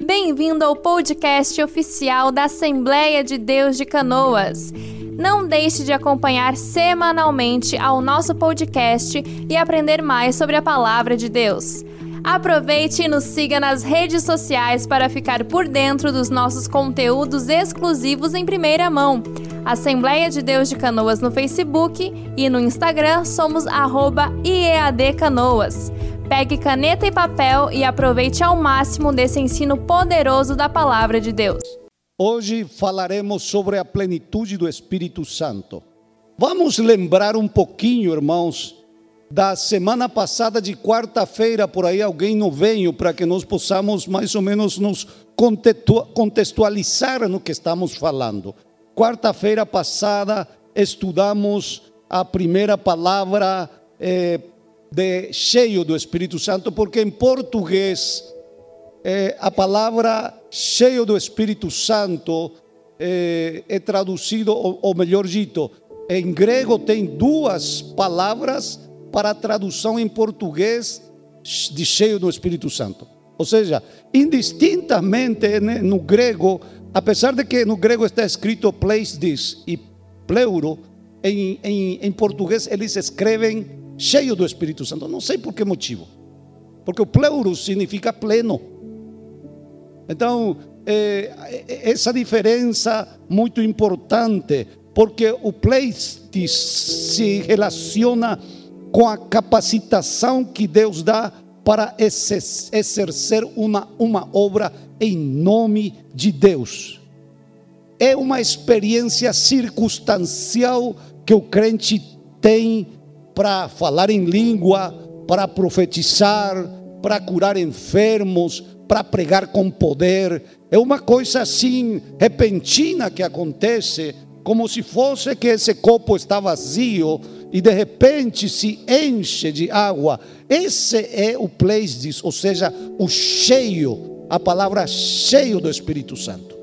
Bem-vindo ao podcast oficial da Assembleia de Deus de Canoas. Não deixe de acompanhar semanalmente ao nosso podcast e aprender mais sobre a palavra de Deus. Aproveite e nos siga nas redes sociais para ficar por dentro dos nossos conteúdos exclusivos em primeira mão. Assembleia de Deus de Canoas no Facebook e no Instagram somos @iadcanoas. Pegue caneta e papel e aproveite ao máximo desse ensino poderoso da palavra de Deus. Hoje falaremos sobre a plenitude do Espírito Santo. Vamos lembrar um pouquinho, irmãos, da semana passada de quarta-feira, por aí alguém não veio para que nós possamos mais ou menos nos contextualizar no que estamos falando. Quarta-feira passada estudamos a primeira palavra eh, de cheio do Espírito Santo, porque em português é, a palavra cheio do Espírito Santo é, é traduzido, ou, ou melhor dito, em grego tem duas palavras para a tradução em português de cheio do Espírito Santo. Ou seja, indistintamente né, no grego, apesar de que no grego está escrito place this e pleuro, em, em, em português eles escrevem cheio do Espírito Santo. Não sei por que motivo. Porque o pleuro significa pleno. Então, é, é, essa diferença muito importante, porque o pleistis se relaciona com a capacitação que Deus dá para exercer uma, uma obra em nome de Deus. É uma experiência circunstancial que o crente tem para falar em língua, para profetizar, para curar enfermos, para pregar com poder. É uma coisa assim repentina que acontece, como se fosse que esse copo está vazio e de repente se enche de água. Esse é o pleistis, ou seja, o cheio, a palavra cheio do Espírito Santo.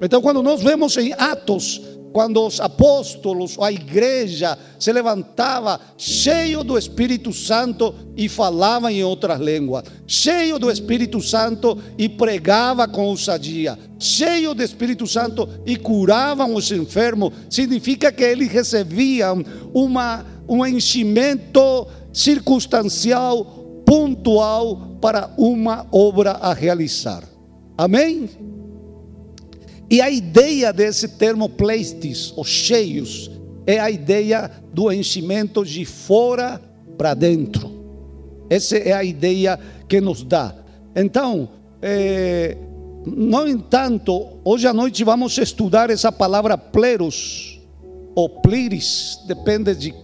Então, quando nós vemos em Atos quando os apóstolos, a igreja se levantava cheio do Espírito Santo e falava em outras línguas, cheio do Espírito Santo e pregava com ousadia, cheio do Espírito Santo e curavam os enfermos, significa que eles recebiam uma, um enchimento circunstancial, pontual para uma obra a realizar. Amém? E a ideia desse termo pleistis, os cheios, é a ideia do enchimento de fora para dentro. Essa é a ideia que nos dá. Então, é, no entanto, hoje à noite vamos estudar essa palavra pleros, ou pliris, depende de,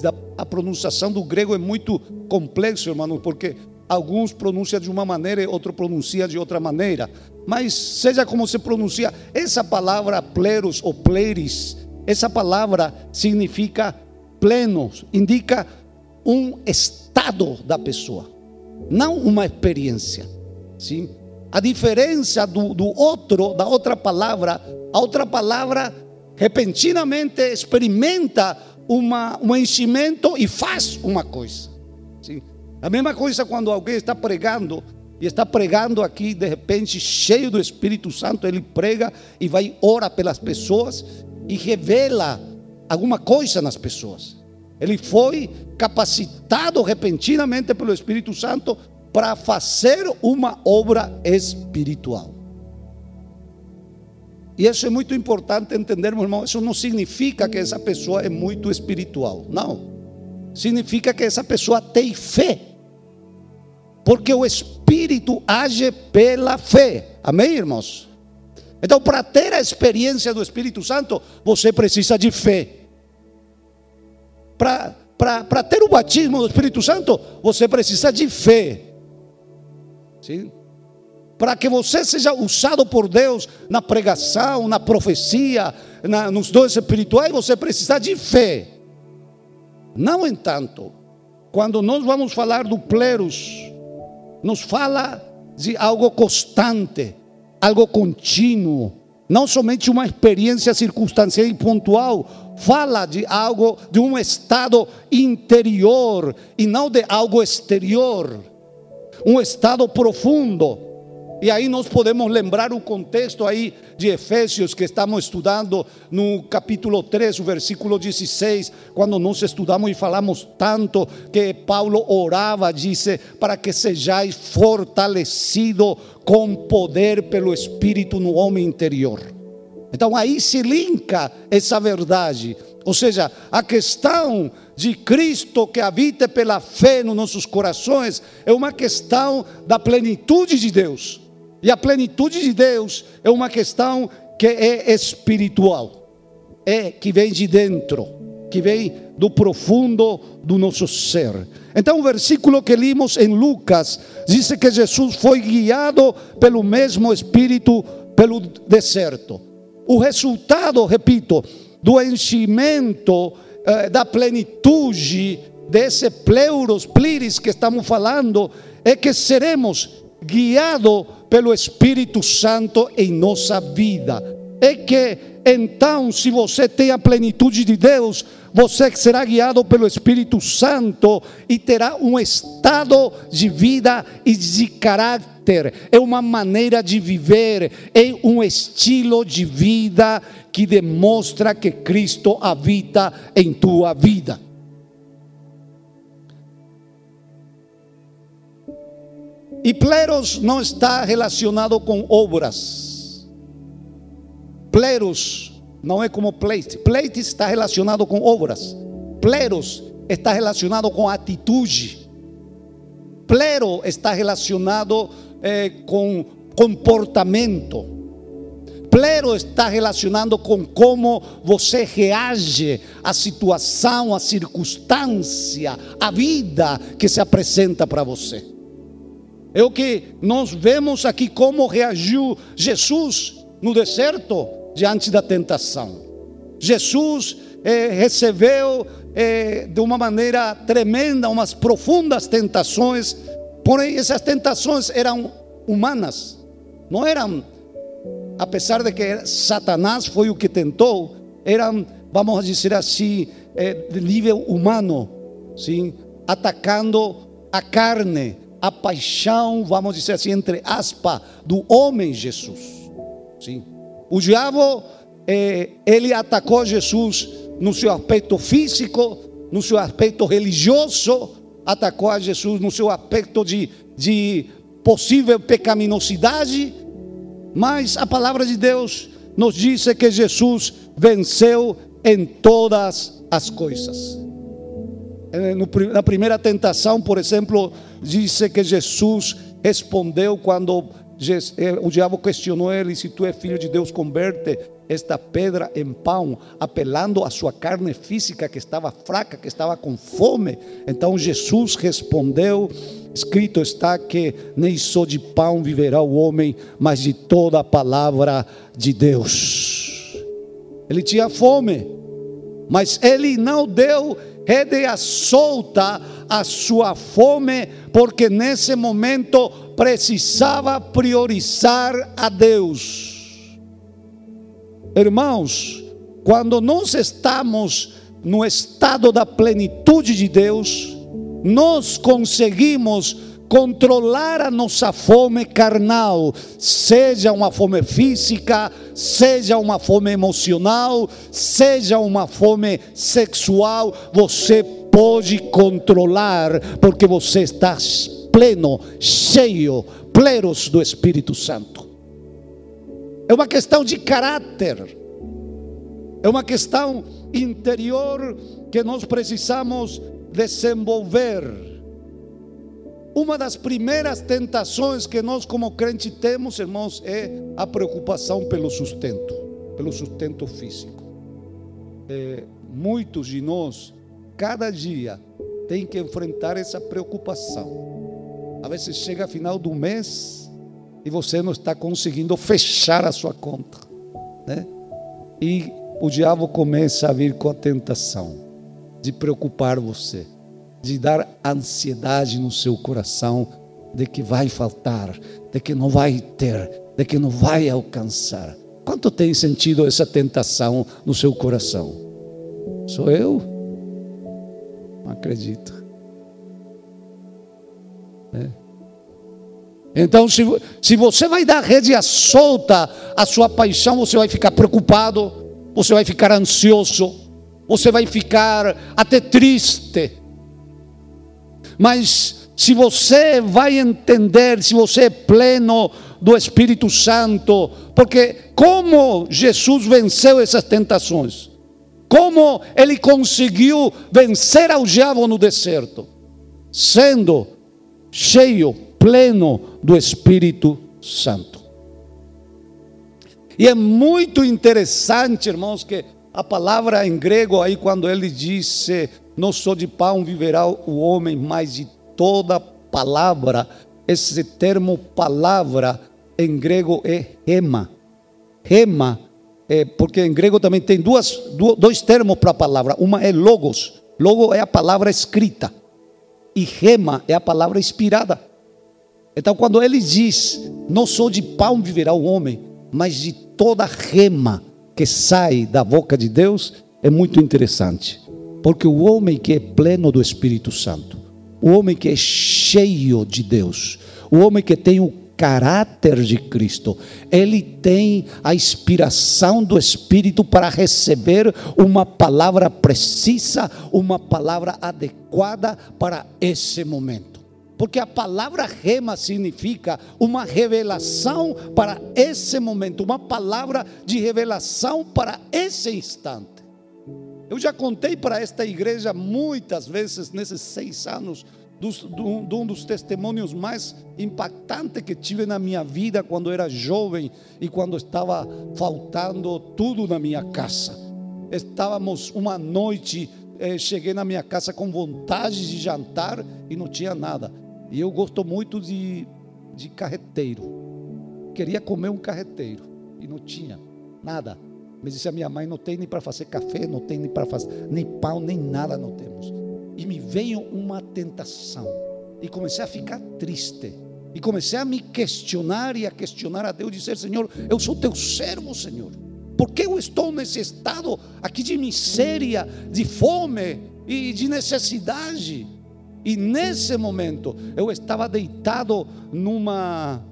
da a pronunciação do grego, é muito complexo, irmão, porque alguns pronunciam de uma maneira outro pronuncia de outra maneira. Mas seja como se pronuncia, essa palavra pleros ou pleris, essa palavra significa pleno, indica um estado da pessoa, não uma experiência. Sim? A diferença do, do outro, da outra palavra, a outra palavra repentinamente experimenta uma, um enchimento e faz uma coisa. Sim? A mesma coisa quando alguém está pregando e está pregando aqui, de repente, cheio do Espírito Santo, ele prega e vai ora pelas pessoas e revela alguma coisa nas pessoas. Ele foi capacitado repentinamente pelo Espírito Santo para fazer uma obra espiritual. E isso é muito importante entendermos, irmão. Isso não significa que essa pessoa é muito espiritual. Não. Significa que essa pessoa tem fé porque o Espírito age pela fé. Amém, irmãos? Então, para ter a experiência do Espírito Santo, você precisa de fé. Para ter o batismo do Espírito Santo, você precisa de fé. Sim? Para que você seja usado por Deus na pregação, na profecia, na, nos dons espirituais, você precisa de fé. Não entanto, quando nós vamos falar do pleros, nos fala de algo constante, algo contínuo, não somente uma experiência circunstancial e pontual, fala de algo, de um estado interior e não de algo exterior, um estado profundo. E aí nós podemos lembrar o contexto aí de Efésios que estamos estudando no capítulo 3, o versículo 16, quando nós estudamos e falamos tanto que Paulo orava, disse, para que sejais fortalecido com poder pelo Espírito no homem interior. Então aí se linka essa verdade. Ou seja, a questão de Cristo que habita pela fé nos nossos corações é uma questão da plenitude de Deus. E a plenitude de Deus é uma questão que é espiritual, é que vem de dentro, que vem do profundo do nosso ser. Então, o versículo que limos em Lucas diz que Jesus foi guiado pelo mesmo Espírito pelo deserto. O resultado, repito, do enchimento eh, da plenitude desse pleuros, pliris que estamos falando, é que seremos guiados pelo Espírito Santo em nossa vida. É que então, se você tem a plenitude de Deus, você será guiado pelo Espírito Santo e terá um estado de vida e de caráter, é uma maneira de viver, é um estilo de vida que demonstra que Cristo habita em tua vida. E pleros não está relacionado com obras. Pleros não é como pleite. Pleite está relacionado com obras. Pleros está relacionado com atitude. Plero está relacionado eh, com comportamento. Plero está relacionado com como você reage à situação, à circunstância, à vida que se apresenta para você. É o que nós vemos aqui como reagiu Jesus no deserto diante da tentação. Jesus eh, recebeu eh, de uma maneira tremenda umas profundas tentações, porém essas tentações eram humanas, não eram, apesar de que Satanás foi o que tentou, eram, vamos dizer assim, eh, de nível humano, sim, atacando a carne, a paixão, vamos dizer assim, entre aspas, do homem Jesus. Sim. O diabo, eh, ele atacou Jesus no seu aspecto físico, no seu aspecto religioso, atacou a Jesus no seu aspecto de, de possível pecaminosidade, mas a palavra de Deus nos diz que Jesus venceu em todas as coisas. Eh, na primeira tentação, por exemplo, diz que Jesus respondeu quando eh, o diabo questionou ele: se tu és filho de Deus, converte esta pedra em pão, apelando à sua carne física que estava fraca, que estava com fome. Então Jesus respondeu: escrito está que nem só de pão viverá o homem, mas de toda a palavra de Deus. Ele tinha fome, mas ele não deu rédea solta a sua fome, porque nesse momento precisava priorizar a Deus. Irmãos, quando nós estamos no estado da plenitude de Deus, nós conseguimos controlar a nossa fome carnal, seja uma fome física, seja uma fome emocional, seja uma fome sexual, você pode controlar, porque você está pleno, cheio, pleros do Espírito Santo. É uma questão de caráter, é uma questão interior que nós precisamos desenvolver. Uma das primeiras tentações que nós, como crente, temos, irmãos, é a preocupação pelo sustento, pelo sustento físico. É, muitos de nós, cada dia, tem que enfrentar essa preocupação. A vezes chega final do mês e você não está conseguindo fechar a sua conta, né? E o diabo começa a vir com a tentação de preocupar você de dar ansiedade no seu coração de que vai faltar, de que não vai ter, de que não vai alcançar. Quanto tem sentido essa tentação no seu coração? Sou eu? Não acredito. É. Então, se, se você vai dar rede solta à sua paixão, você vai ficar preocupado, você vai ficar ansioso, você vai ficar até triste. Mas se você vai entender, se você é pleno do Espírito Santo, porque como Jesus venceu essas tentações? Como ele conseguiu vencer ao diabo no deserto? Sendo cheio, pleno do Espírito Santo. E é muito interessante, irmãos, que a palavra em grego aí, quando ele disse, não só de pão viverá o homem, mas de toda palavra, esse termo palavra em grego é rema. Rema, é, porque em grego também tem duas, dois termos para a palavra. Uma é logos. Logo é a palavra escrita. E rema é a palavra inspirada. Então, quando ele diz: Não só de pão viverá o homem, mas de toda rema que sai da boca de Deus, é muito interessante. Porque o homem que é pleno do Espírito Santo, o homem que é cheio de Deus, o homem que tem o caráter de Cristo, ele tem a inspiração do Espírito para receber uma palavra precisa, uma palavra adequada para esse momento. Porque a palavra rema significa uma revelação para esse momento, uma palavra de revelação para esse instante. Eu já contei para esta igreja muitas vezes nesses seis anos dos, do, de um dos testemunhos mais impactantes que tive na minha vida quando era jovem e quando estava faltando tudo na minha casa. Estávamos uma noite, eh, cheguei na minha casa com vontade de jantar e não tinha nada. E eu gosto muito de, de carreteiro. Queria comer um carreteiro e não tinha nada. Mas disse a minha mãe: não tem nem para fazer café, não tem nem para fazer, nem pão, nem nada não temos e me veio uma tentação. E comecei a ficar triste. E comecei a me questionar e a questionar a Deus, dizer: Senhor, eu sou teu servo, Senhor. Por que eu estou nesse estado aqui de miséria, de fome e de necessidade? E nesse momento eu estava deitado numa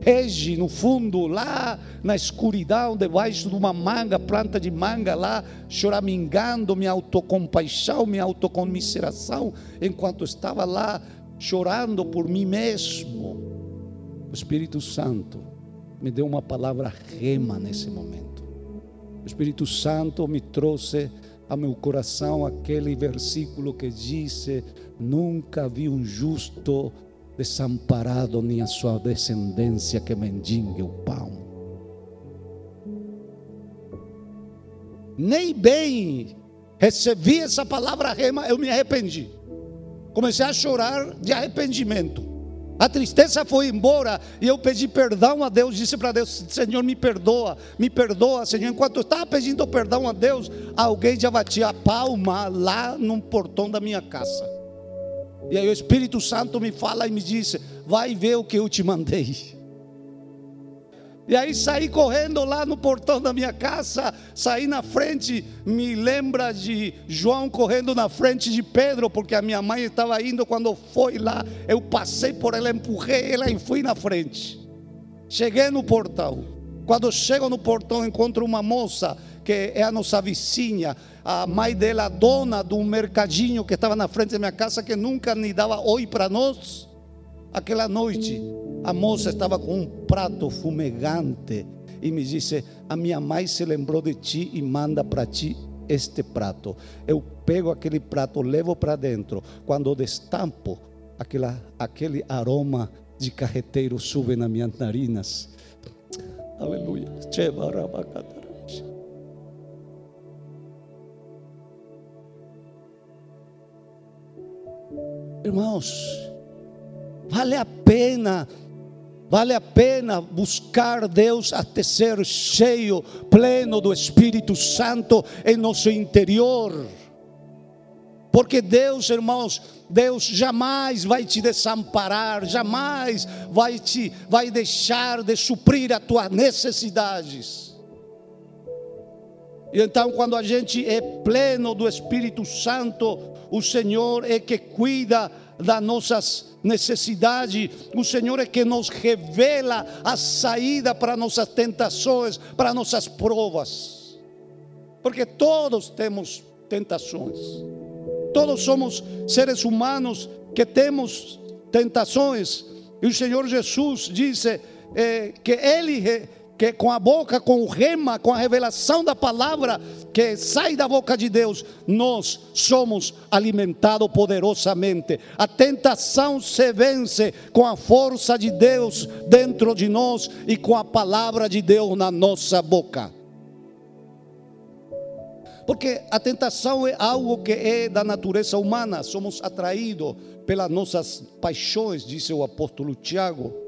rege no fundo, lá na escuridão, debaixo de uma manga, planta de manga, lá choramingando minha autocompaixão, minha autocomiseração, enquanto estava lá chorando por mim mesmo. O Espírito Santo me deu uma palavra rema nesse momento. O Espírito Santo me trouxe a meu coração aquele versículo que disse: Nunca vi um justo desamparado, nem a sua descendência que mendigue o pão. Nem bem recebi essa palavra rema, eu me arrependi. Comecei a chorar de arrependimento. A tristeza foi embora e eu pedi perdão a Deus. Disse para Deus: Senhor, me perdoa, me perdoa, Senhor. Enquanto eu estava pedindo perdão a Deus, alguém já batia a palma lá no portão da minha casa. E aí o Espírito Santo me fala e me diz: Vai ver o que eu te mandei. E aí saí correndo lá no portão da minha casa, saí na frente, me lembra de João correndo na frente de Pedro, porque a minha mãe estava indo quando foi lá, eu passei por ela, empurrei ela e fui na frente. Cheguei no portão. Quando chego no portão, encontro uma moça que é a nossa vizinha, a mãe dela, dona de um mercadinho que estava na frente da minha casa, que nunca me dava oi para nós. Aquela noite, a moça estava com um prato fumegante e me disse: A minha mãe se lembrou de ti e manda para ti este prato. Eu pego aquele prato, levo para dentro. Quando destampo, aquela, aquele aroma de carreteiro sube nas minhas narinas. Aleluia. Irmãos, vale a pena, vale a pena buscar Deus até ser cheio, pleno do Espírito Santo em nosso interior. Porque Deus, irmãos, Deus jamais vai te desamparar, jamais vai te vai deixar de suprir as tuas necessidades. E então, quando a gente é pleno do Espírito Santo, o Senhor é que cuida das nossas necessidades, o Senhor é que nos revela a saída para nossas tentações, para nossas provas. Porque todos temos tentações. Todos somos seres humanos que temos tentações. E o Senhor Jesus disse eh, que Ele que com a boca, com o rema, com a revelação da palavra que sai da boca de Deus, nós somos alimentados poderosamente. A tentação se vence com a força de Deus dentro de nós e com a palavra de Deus na nossa boca. Porque a tentação é algo que é da natureza humana, somos atraídos pelas nossas paixões, disse o apóstolo Tiago.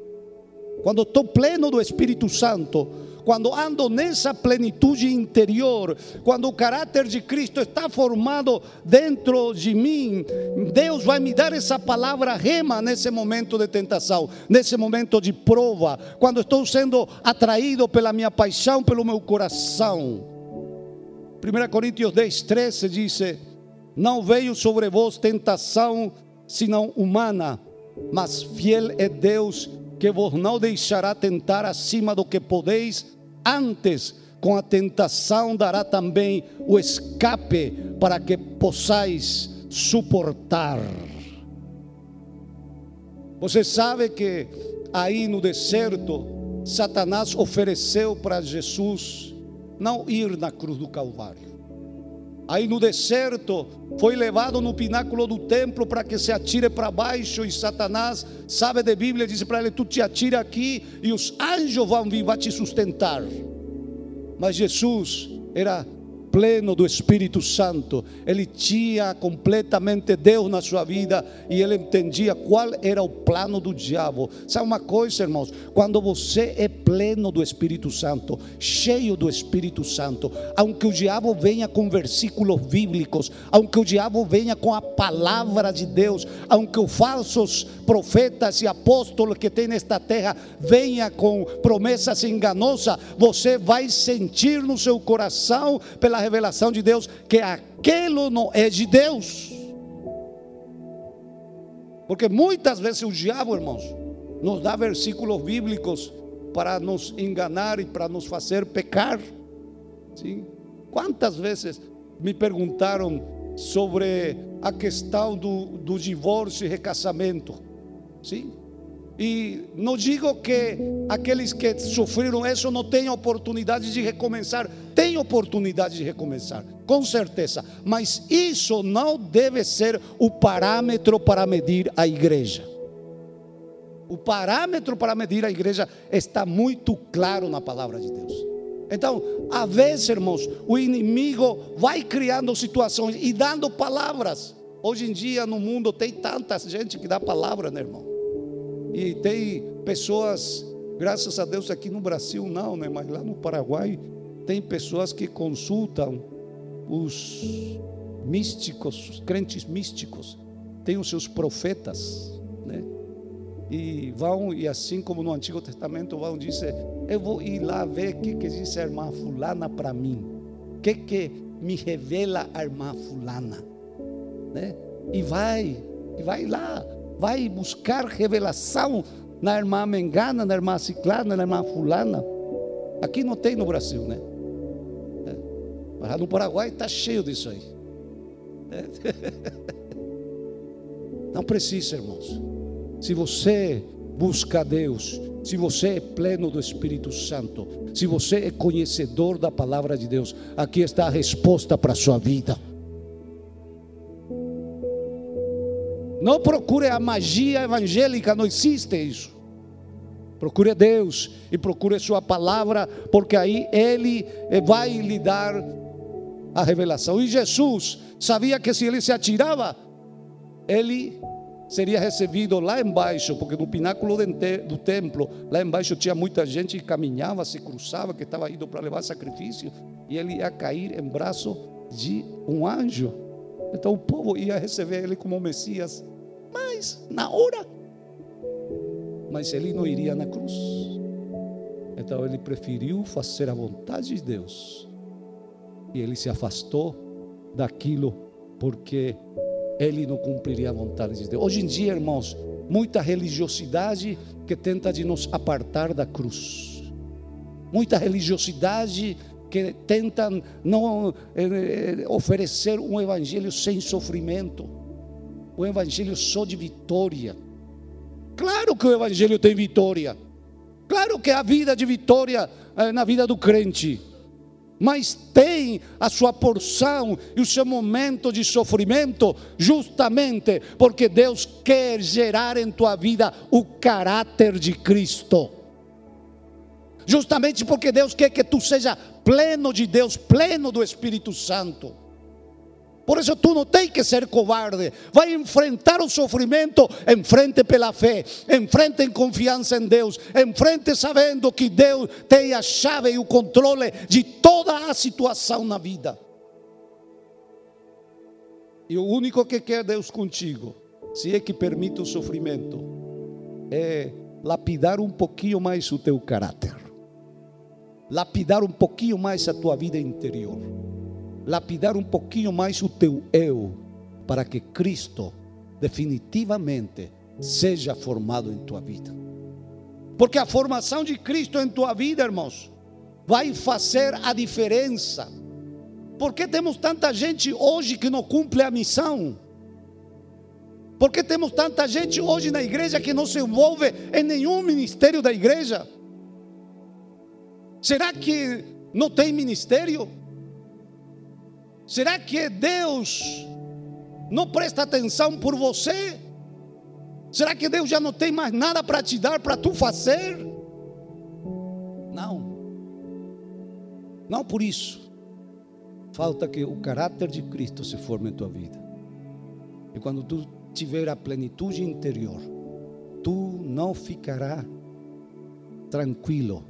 Quando estou pleno do Espírito Santo, quando ando nessa plenitude interior, quando o caráter de Cristo está formado dentro de mim, Deus vai me dar essa palavra rema nesse momento de tentação, nesse momento de prova, quando estou sendo atraído pela minha paixão, pelo meu coração. 1 Coríntios 10, 13 diz: Não veio sobre vós tentação senão humana, mas fiel é Deus que vos não deixará tentar acima do que podeis, antes com a tentação dará também o escape para que possais suportar. Você sabe que aí no deserto, Satanás ofereceu para Jesus não ir na cruz do Calvário aí no deserto, foi levado no pináculo do templo para que se atire para baixo. E Satanás, sabe de Bíblia, disse para ele: Tu te atira aqui e os anjos vão vir para te sustentar. Mas Jesus era pleno do Espírito Santo, ele tinha completamente Deus na sua vida e ele entendia qual era o plano do diabo. Sabe uma coisa, irmãos? Quando você é pleno do Espírito Santo, cheio do Espírito Santo, aunque o diabo venha com versículos bíblicos, aunque o diabo venha com a palavra de Deus, aunque os falsos profetas e apóstolos que tem nesta terra venha com promessas enganosas, você vai sentir no seu coração pela revelação de Deus que aquilo não é de Deus. Porque muitas vezes o diabo, irmãos, nos dá versículos bíblicos para nos enganar e para nos fazer pecar. Sim? Quantas vezes me perguntaram sobre a questão do, do divórcio e recasamento? Sim? E não digo que aqueles que sofreram isso não têm oportunidade de recomeçar, têm oportunidade de recomeçar, com certeza, mas isso não deve ser o parâmetro para medir a igreja. O parâmetro para medir a igreja está muito claro na palavra de Deus. Então, às vezes, irmãos, o inimigo vai criando situações e dando palavras. Hoje em dia no mundo tem tanta gente que dá palavra, né, irmão? E tem pessoas, graças a Deus aqui no Brasil não, né? Mas lá no Paraguai tem pessoas que consultam os místicos, os crentes místicos, tem os seus profetas, né? E vão, e assim como no Antigo Testamento, vão dizer: Eu vou ir lá ver o que, que diz a irmã Fulana para mim, o que, que me revela a irmã Fulana, né? E vai, e vai lá, vai buscar revelação na irmã Mengana, na irmã Ciclana, na irmã Fulana. Aqui não tem no Brasil, né? É. Mas no Paraguai está cheio disso aí. É. Não precisa, irmãos. Se você busca Deus, se você é pleno do Espírito Santo, se você é conhecedor da palavra de Deus, aqui está a resposta para a sua vida. Não procure a magia evangélica, não existe isso. Procure Deus e procure Sua palavra, porque aí Ele eh, vai lhe dar a revelação. E Jesus sabia que se ele se atirava, ele seria recebido lá embaixo, porque no pináculo do templo, lá embaixo tinha muita gente que caminhava, se cruzava, que estava indo para levar sacrifício, e ele ia cair em braço de um anjo. Então o povo ia receber ele como Messias mas na hora. Mas ele não iria na cruz. Então ele preferiu fazer a vontade de Deus. E ele se afastou daquilo porque ele não cumpriria a vontade de Deus. Hoje em dia, irmãos, muita religiosidade que tenta de nos apartar da cruz. Muita religiosidade que tenta não eh, oferecer um evangelho sem sofrimento, um evangelho só de vitória. Claro que o evangelho tem vitória. Claro que há vida de vitória eh, na vida do crente mas tem a sua porção e o seu momento de sofrimento, justamente porque Deus quer gerar em tua vida o caráter de Cristo. Justamente porque Deus quer que tu seja pleno de Deus, pleno do Espírito Santo. Por isso tu não tem que ser covarde. Vai enfrentar o sofrimento, enfrente pela fé, enfrente em confiança em Deus, enfrente sabendo que Deus tem a chave e o controle de toda a situação na vida. E o único que quer Deus contigo, se é que permite o sofrimento, é lapidar um pouquinho mais o teu caráter, lapidar um pouquinho mais a tua vida interior lapidar um pouquinho mais o teu eu, para que Cristo definitivamente seja formado em tua vida. Porque a formação de Cristo em tua vida, irmãos, vai fazer a diferença. Por que temos tanta gente hoje que não cumpre a missão? Por que temos tanta gente hoje na igreja que não se envolve em nenhum ministério da igreja? Será que não tem ministério? Será que Deus não presta atenção por você? Será que Deus já não tem mais nada para te dar para tu fazer? Não. Não por isso. Falta que o caráter de Cristo se forme em tua vida. E quando tu tiver a plenitude interior, tu não ficará tranquilo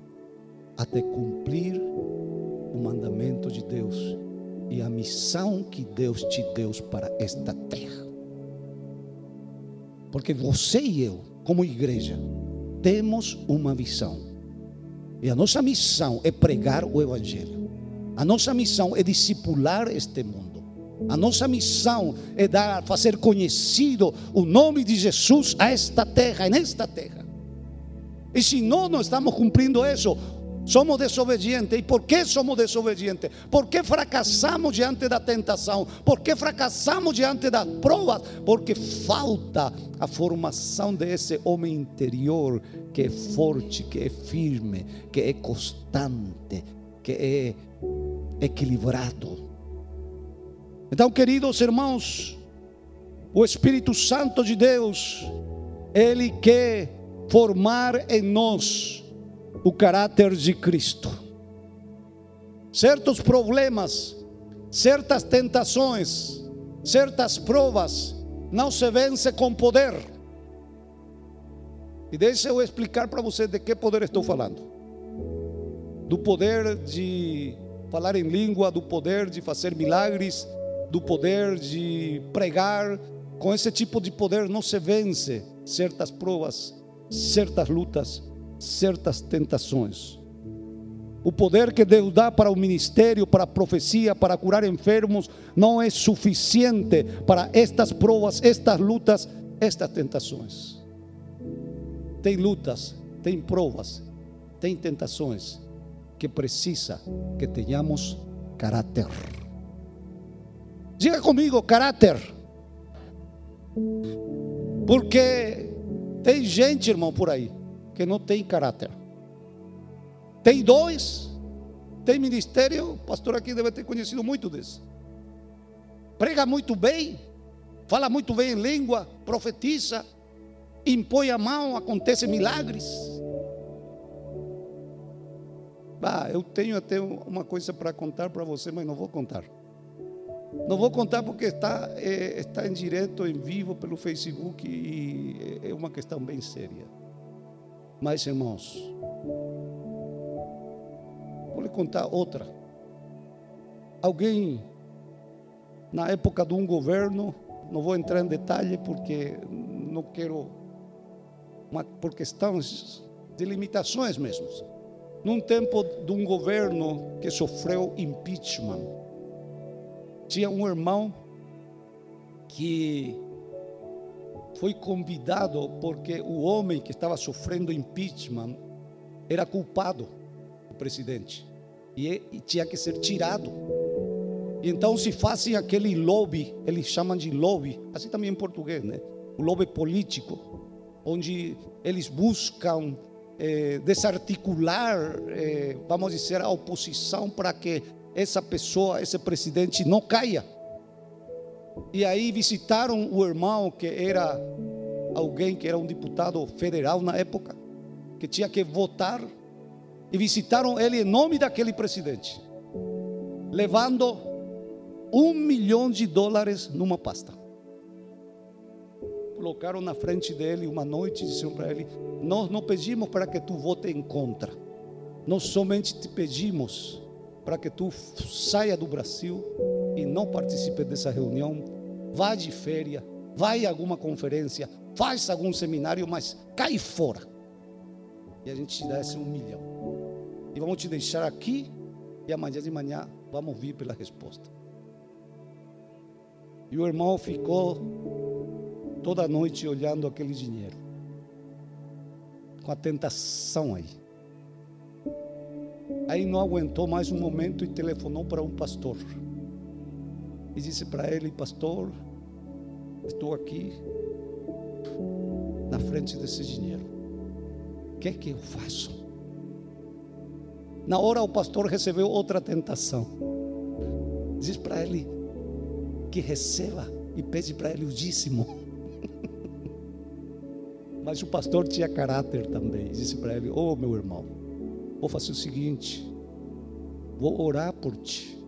até cumprir o mandamento de Deus e a missão que Deus te deu para esta terra. Porque você e eu, como igreja, temos uma missão. E a nossa missão é pregar o Evangelho. A nossa missão é discipular este mundo. A nossa missão é dar, fazer conhecido o nome de Jesus a esta terra, nesta terra. E se não, não estamos cumprindo isso, somos desobedientes. ¿Y por qué somos desobedientes? ¿Por qué fracasamos diante da tentação? ¿Por qué fracasamos diante das provas? Porque falta a formação desse homem interior que é forte, que é firme, que é constante, que é equilibrado. Então, queridos irmãos, o Espírito Santo de Deus, Ele quer formar em nós o caráter de Cristo. Certos problemas, certas tentações, certas provas não se vence com poder. E deixa eu explicar para você de que poder estou falando. Do poder de falar em língua, do poder de fazer milagres, do poder de pregar. Com esse tipo de poder não se vence certas provas, certas lutas certas tentações. O poder que Deus dá para o ministério, para a profecia, para curar enfermos, não é suficiente para estas provas, estas lutas, estas tentações. Tem lutas, tem provas, tem tentações que precisa que tenhamos caráter. Diga comigo, caráter. Porque tem gente, irmão, por aí que não tem caráter. Tem dois, tem ministério, o pastor aqui deve ter conhecido muito desse. Prega muito bem, fala muito bem em língua, profetiza, impõe a mão, acontece milagres. Ah, eu tenho até uma coisa para contar para você, mas não vou contar. Não vou contar porque está, é, está em direto, em vivo pelo Facebook e é uma questão bem séria. Mas, irmãos, vou lhe contar outra. Alguém, na época de um governo, não vou entrar em detalhe porque não quero, uma, por questões de limitações mesmo. Num tempo de um governo que sofreu impeachment, tinha um irmão que foi convidado porque o homem que estava sofrendo impeachment era culpado, o presidente, e, e tinha que ser tirado. E então se fazem aquele lobby, eles chamam de lobby, assim também em português, né? O lobby político, onde eles buscam eh, desarticular, eh, vamos dizer, a oposição para que essa pessoa, esse presidente não caia. E aí visitaram o irmão que era alguém que era um deputado federal na época, que tinha que votar, e visitaram ele em nome daquele presidente, levando um milhão de dólares numa pasta. Colocaram na frente dele uma noite e disseram para ele: Nós não pedimos para que tu vote em contra, nós somente te pedimos para que tu saia do Brasil e não participe dessa reunião, vá de férias, vá em alguma conferência, faça algum seminário, mas cai fora. E a gente te dá esse um milhão. E vamos te deixar aqui e amanhã de manhã vamos vir pela resposta. E o irmão ficou toda noite olhando aquele dinheiro, com a tentação aí. Aí não aguentou mais um momento e telefonou para um pastor. E disse para ele: Pastor, estou aqui na frente desse dinheiro. O que é que eu faço? Na hora o pastor recebeu outra tentação. Diz para ele que receba e pede para ele o dízimo. Mas o pastor tinha caráter também. Disse para ele: Ô oh, meu irmão, vou fazer o seguinte: vou orar por ti.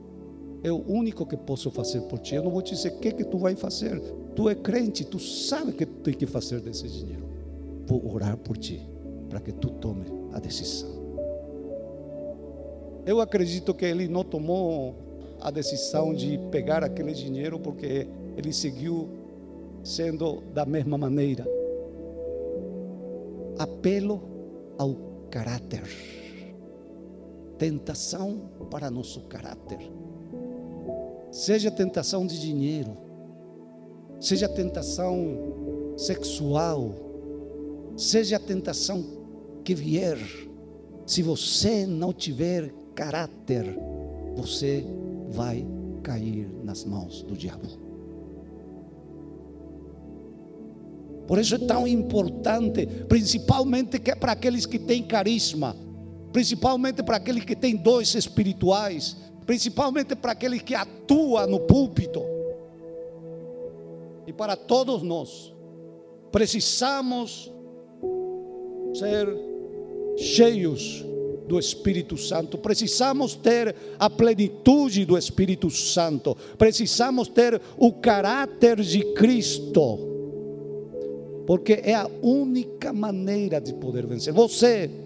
É o único que posso fazer por ti. Eu não vou te dizer o que, que tu vai fazer. Tu é crente, tu sabe o que tem que fazer desse dinheiro. Vou orar por ti, para que tu tome a decisão. Eu acredito que ele não tomou a decisão de pegar aquele dinheiro porque ele seguiu sendo da mesma maneira. Apelo ao caráter tentação para nosso caráter. Seja tentação de dinheiro, seja tentação sexual, seja a tentação que vier, se você não tiver caráter, você vai cair nas mãos do diabo. Por isso é tão importante, principalmente que é para aqueles que têm carisma principalmente para aquele que tem dons espirituais, principalmente para aquele que atua no púlpito. E para todos nós, precisamos ser cheios do Espírito Santo, precisamos ter a plenitude do Espírito Santo, precisamos ter o caráter de Cristo, porque é a única maneira de poder vencer. Você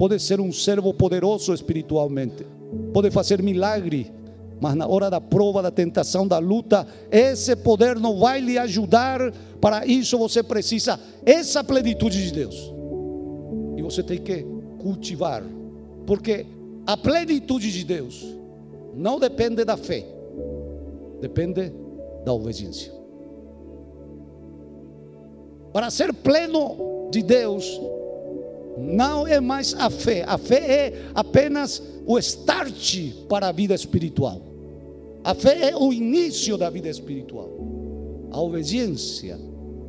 pode ser um servo poderoso espiritualmente, pode fazer milagre, mas na hora da prova, da tentação, da luta, esse poder não vai lhe ajudar. Para isso você precisa essa plenitude de Deus. E você tem que cultivar, porque a plenitude de Deus não depende da fé, depende da obediência. Para ser pleno de Deus, não é mais a fé. A fé é apenas o start para a vida espiritual. A fé é o início da vida espiritual. A obediência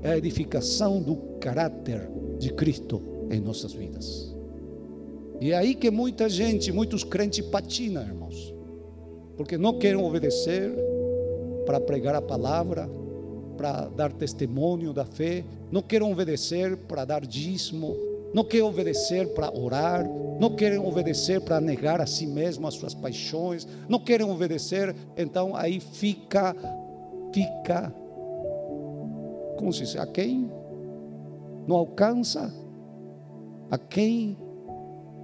é a edificação do caráter de Cristo em nossas vidas. E é aí que muita gente, muitos crentes patinam, irmãos, porque não querem obedecer para pregar a palavra, para dar testemunho da fé, não querem obedecer para dar dízimo, não querem obedecer para orar, não querem obedecer para negar a si mesmo as suas paixões, não querem obedecer, então aí fica, fica, como se diz, a quem não alcança, a quem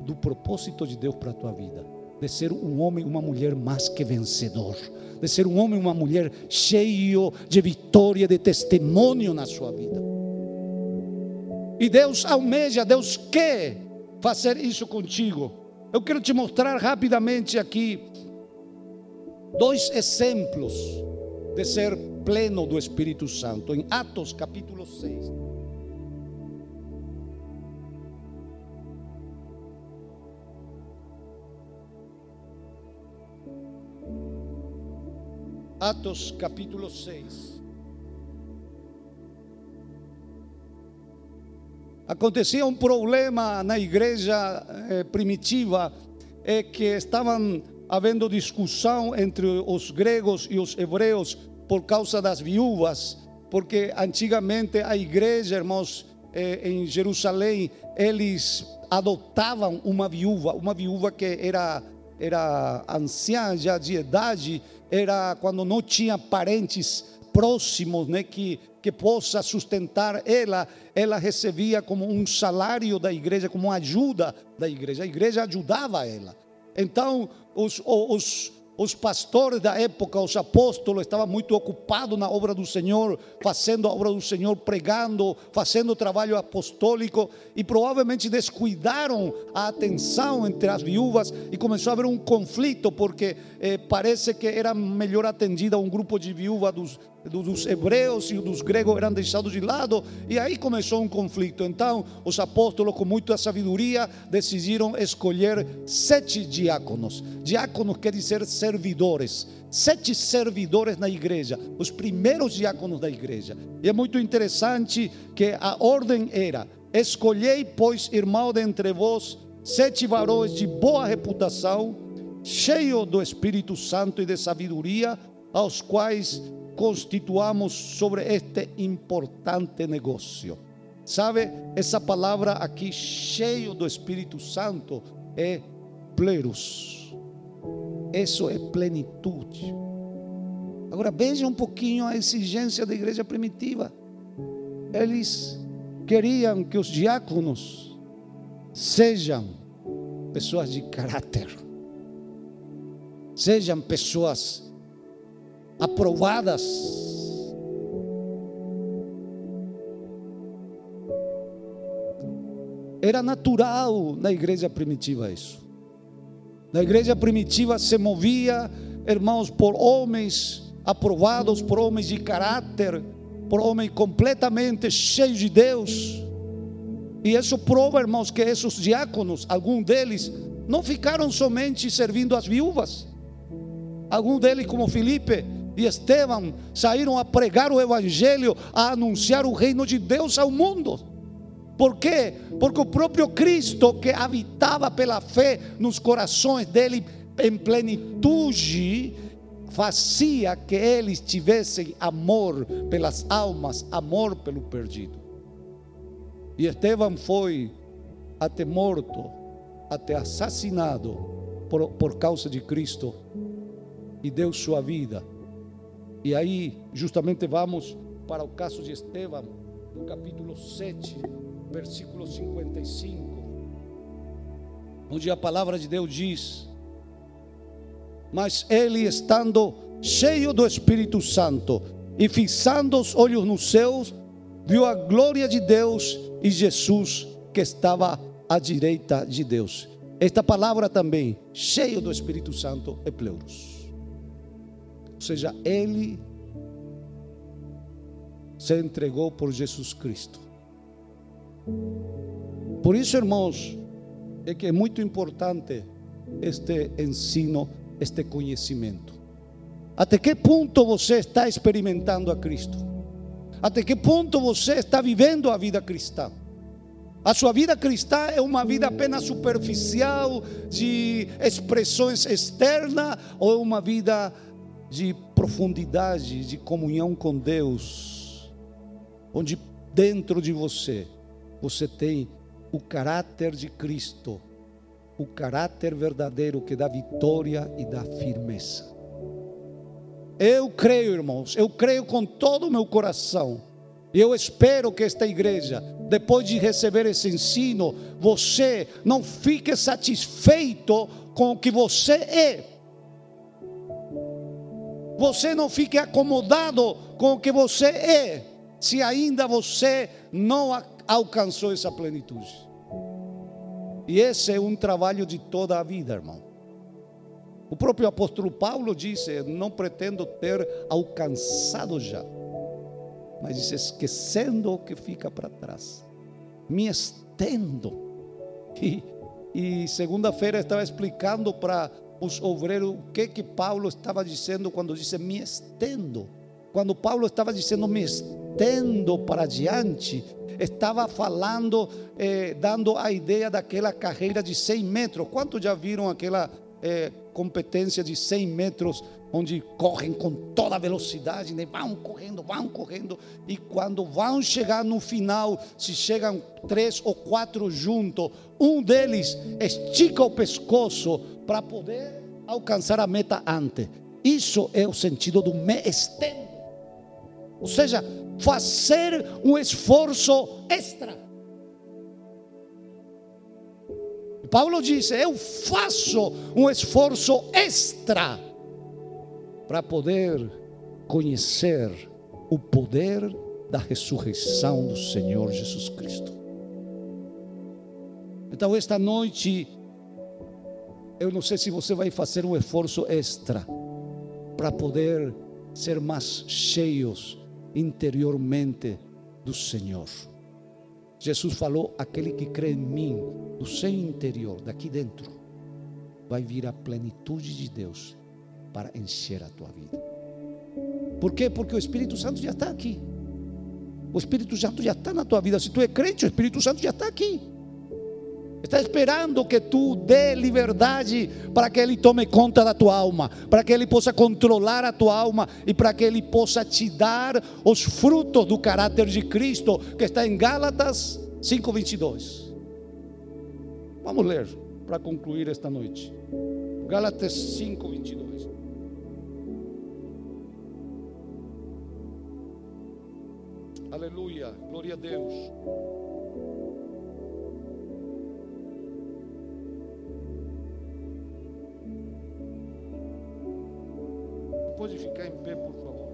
do propósito de Deus para a tua vida, de ser um homem, uma mulher mais que vencedor, de ser um homem, uma mulher cheio de vitória, de testemunho na sua vida. E Deus almeja, Deus quer fazer isso contigo. Eu quero te mostrar rapidamente aqui dois exemplos de ser pleno do Espírito Santo. Em Atos capítulo 6. Atos capítulo 6. Acontecia um problema na igreja eh, primitiva, é que estavam havendo discussão entre os gregos e os hebreus por causa das viúvas, porque antigamente a igreja, irmãos, eh, em Jerusalém, eles adotavam uma viúva, uma viúva que era era anciã já de idade, era quando não tinha parentes próximos, né, que que possa sustentar ela, ela recebia como um salário da igreja, como uma ajuda da igreja. A igreja ajudava ela. Então, os, os, os pastores da época, os apóstolos, estavam muito ocupados na obra do Senhor, fazendo a obra do Senhor, pregando, fazendo trabalho apostólico e provavelmente descuidaram a atenção entre as viúvas e começou a haver um conflito, porque eh, parece que era melhor atendida um grupo de viúvas dos, dos hebreus e dos gregos eram deixados de lado, e aí começou um conflito. Então, os apóstolos, com muita sabedoria, decidiram escolher sete diáconos. Diáconos quer dizer servidores. Sete servidores na igreja, os primeiros diáconos da igreja. E é muito interessante que a ordem era: escolhei, pois, irmão de entre vós, sete varões de boa reputação, cheios do Espírito Santo e de sabedoria, aos quais constituamos sobre este importante negócio. Sabe, essa palavra aqui, cheio do Espírito Santo, é plerus. Isso é plenitude. Agora veja um pouquinho a exigência da igreja primitiva. Eles queriam que os diáconos sejam pessoas de caráter, sejam pessoas aprovadas. Era natural na igreja primitiva isso. Na igreja primitiva se movia, irmãos, por homens aprovados, por homens de caráter, por homens completamente cheios de Deus. E isso prova, irmãos, que esses diáconos, alguns deles, não ficaram somente servindo as viúvas. Alguns deles, como Filipe, e Estevão saíram a pregar o Evangelho, a anunciar o reino de Deus ao mundo. Por quê? Porque o próprio Cristo, que habitava pela fé nos corações dele em plenitude, fazia que eles tivessem amor pelas almas, amor pelo perdido. E Estevão foi até morto, até assassinado por, por causa de Cristo e deu sua vida e aí, justamente vamos para o caso de Estevão, no capítulo 7, versículo 55, onde a palavra de Deus diz: Mas ele, estando cheio do Espírito Santo e fixando os olhos nos céus, viu a glória de Deus e Jesus que estava à direita de Deus. Esta palavra também, cheio do Espírito Santo, é pleuros. Ou seja, ele se entregou por Jesus Cristo. Por isso, irmãos, é que é muito importante este ensino, este conhecimento. Até que ponto você está experimentando a Cristo? Até que ponto você está vivendo a vida cristã? A sua vida cristã é uma vida apenas superficial, de expressões externas, ou é uma vida de profundidade, de comunhão com Deus, onde dentro de você você tem o caráter de Cristo, o caráter verdadeiro que dá vitória e dá firmeza. Eu creio, irmãos, eu creio com todo o meu coração. Eu espero que esta igreja, depois de receber esse ensino, você não fique satisfeito com o que você é, você não fique acomodado com o que você é, se ainda você não alcançou essa plenitude. E esse é um trabalho de toda a vida, irmão. O próprio apóstolo Paulo disse: Não pretendo ter alcançado já, mas diz: esquecendo o que fica para trás, me estendo. E, e segunda-feira estava explicando para os obreiros o que, que Paulo estava dizendo quando disse: Me estendo. Quando Paulo estava dizendo: Me estendo para diante, estava falando, eh, dando a ideia daquela carreira de 100 metros. Quantos já viram aquela é, competência de 100 metros, onde correm com toda velocidade, né? vão correndo, vão correndo, e quando vão chegar no final, se chegam três ou quatro juntos, um deles estica o pescoço para poder alcançar a meta antes. Isso é o sentido do me estendo. Ou seja, fazer um esforço extra. Paulo diz: Eu faço um esforço extra para poder conhecer o poder da ressurreição do Senhor Jesus Cristo. Então, esta noite, eu não sei se você vai fazer um esforço extra para poder ser mais cheios interiormente do Senhor. Jesus falou: aquele que crê em mim, do seu interior, daqui dentro, vai vir a plenitude de Deus para encher a tua vida. Por quê? Porque o Espírito Santo já está aqui. O Espírito Santo já está na tua vida. Se tu é crente, o Espírito Santo já está aqui. Está esperando que tu dê liberdade para que Ele tome conta da tua alma, para que Ele possa controlar a tua alma e para que Ele possa te dar os frutos do caráter de Cristo, que está em Gálatas 5,22. Vamos ler para concluir esta noite. Gálatas 5,22. Aleluia, glória a Deus. Pode ficar em pé, por favor.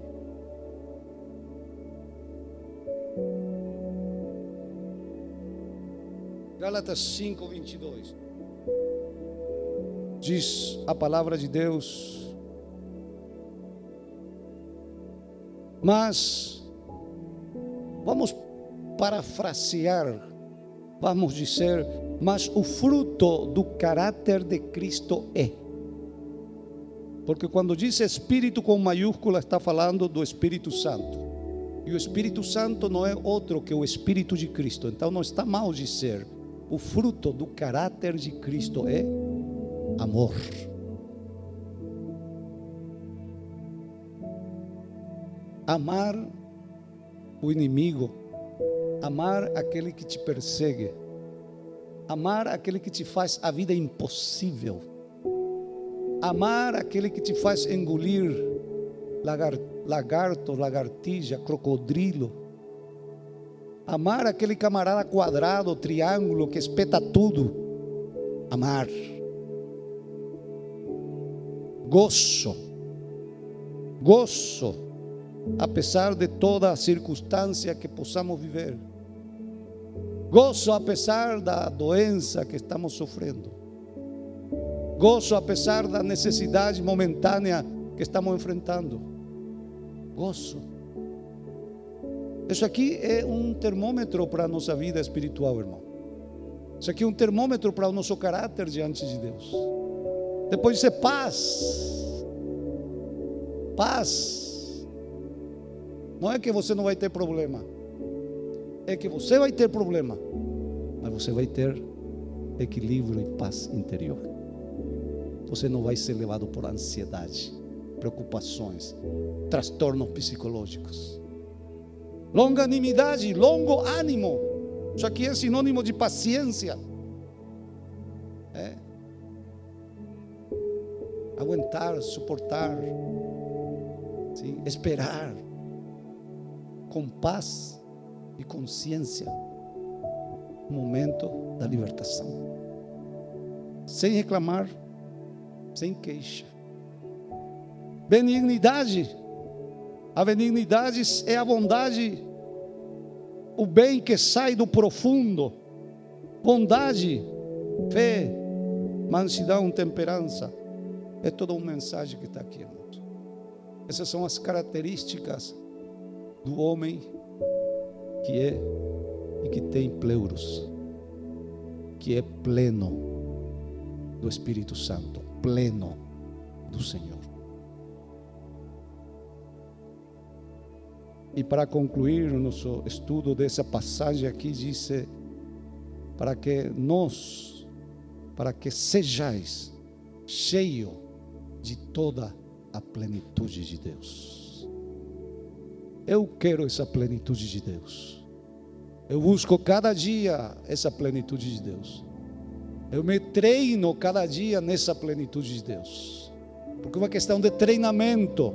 Gálatas 5, 22. Diz a palavra de Deus. Mas, vamos parafrasear, vamos dizer, mas o fruto do caráter de Cristo é. Porque quando diz Espírito com maiúscula, está falando do Espírito Santo. E o Espírito Santo não é outro que o Espírito de Cristo. Então não está mal dizer o fruto do caráter de Cristo é amor. Amar o inimigo, amar aquele que te persegue, amar aquele que te faz a vida impossível, amar aquele que te faz engolir lagarto, lagartija, crocodilo Amar aquele camarada quadrado, triângulo, que espeta tudo. Amar. Gozo. Gozo. Apesar de toda a circunstância que possamos viver. Gozo apesar da doença que estamos sofrendo. Gozo apesar da necessidade momentânea que estamos enfrentando. Gozo. Isso aqui é um termômetro para a nossa vida espiritual, irmão. Isso aqui é um termômetro para o nosso caráter diante de Deus. Depois dizer paz. Paz. Não é que você não vai ter problema. É que você vai ter problema. Mas você vai ter equilíbrio e paz interior. Você não vai ser levado por ansiedade, preocupações, transtornos psicológicos longanimidade, longo ânimo. Isso aqui é sinônimo de paciência. É. Aguentar, suportar, sim, esperar, com paz e consciência, o momento da libertação, sem reclamar, sem queixa. Benignidade a benignidade é a bondade, o bem que sai do profundo. Bondade, fé, mansidão, temperança. É toda uma mensagem que está aqui. Essas são as características do homem que é e que tem pleuros, que é pleno do Espírito Santo, pleno do Senhor. E para concluir o nosso estudo dessa passagem aqui, diz para que nós, para que sejais cheio de toda a plenitude de Deus. Eu quero essa plenitude de Deus. Eu busco cada dia essa plenitude de Deus. Eu me treino cada dia nessa plenitude de Deus. Porque é uma questão de treinamento,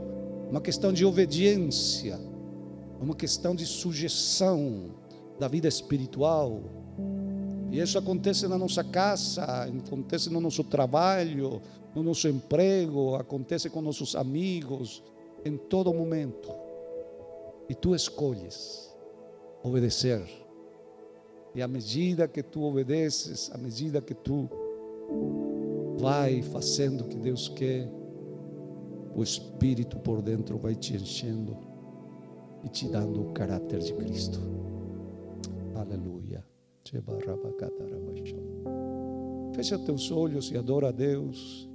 uma questão de obediência uma questão de sujeição da vida espiritual. E isso acontece na nossa casa, acontece no nosso trabalho, no nosso emprego, acontece com nossos amigos, em todo momento. E tu escolhes obedecer. E à medida que tu obedeces, à medida que tu vai fazendo o que Deus quer, o Espírito por dentro vai te enchendo e te dando o caráter de Cristo. Aleluia. Fecha teus olhos e adora a Deus.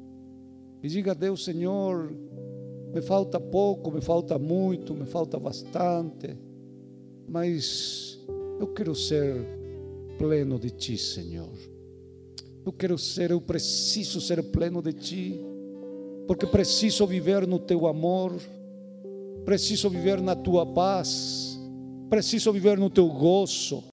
E diga a Deus, Senhor, me falta pouco, me falta muito, me falta bastante, mas eu quero ser pleno de Ti, Senhor. Eu quero ser, eu preciso ser pleno de Ti, porque preciso viver no Teu amor Preciso viver na tua paz. Preciso viver no teu gozo.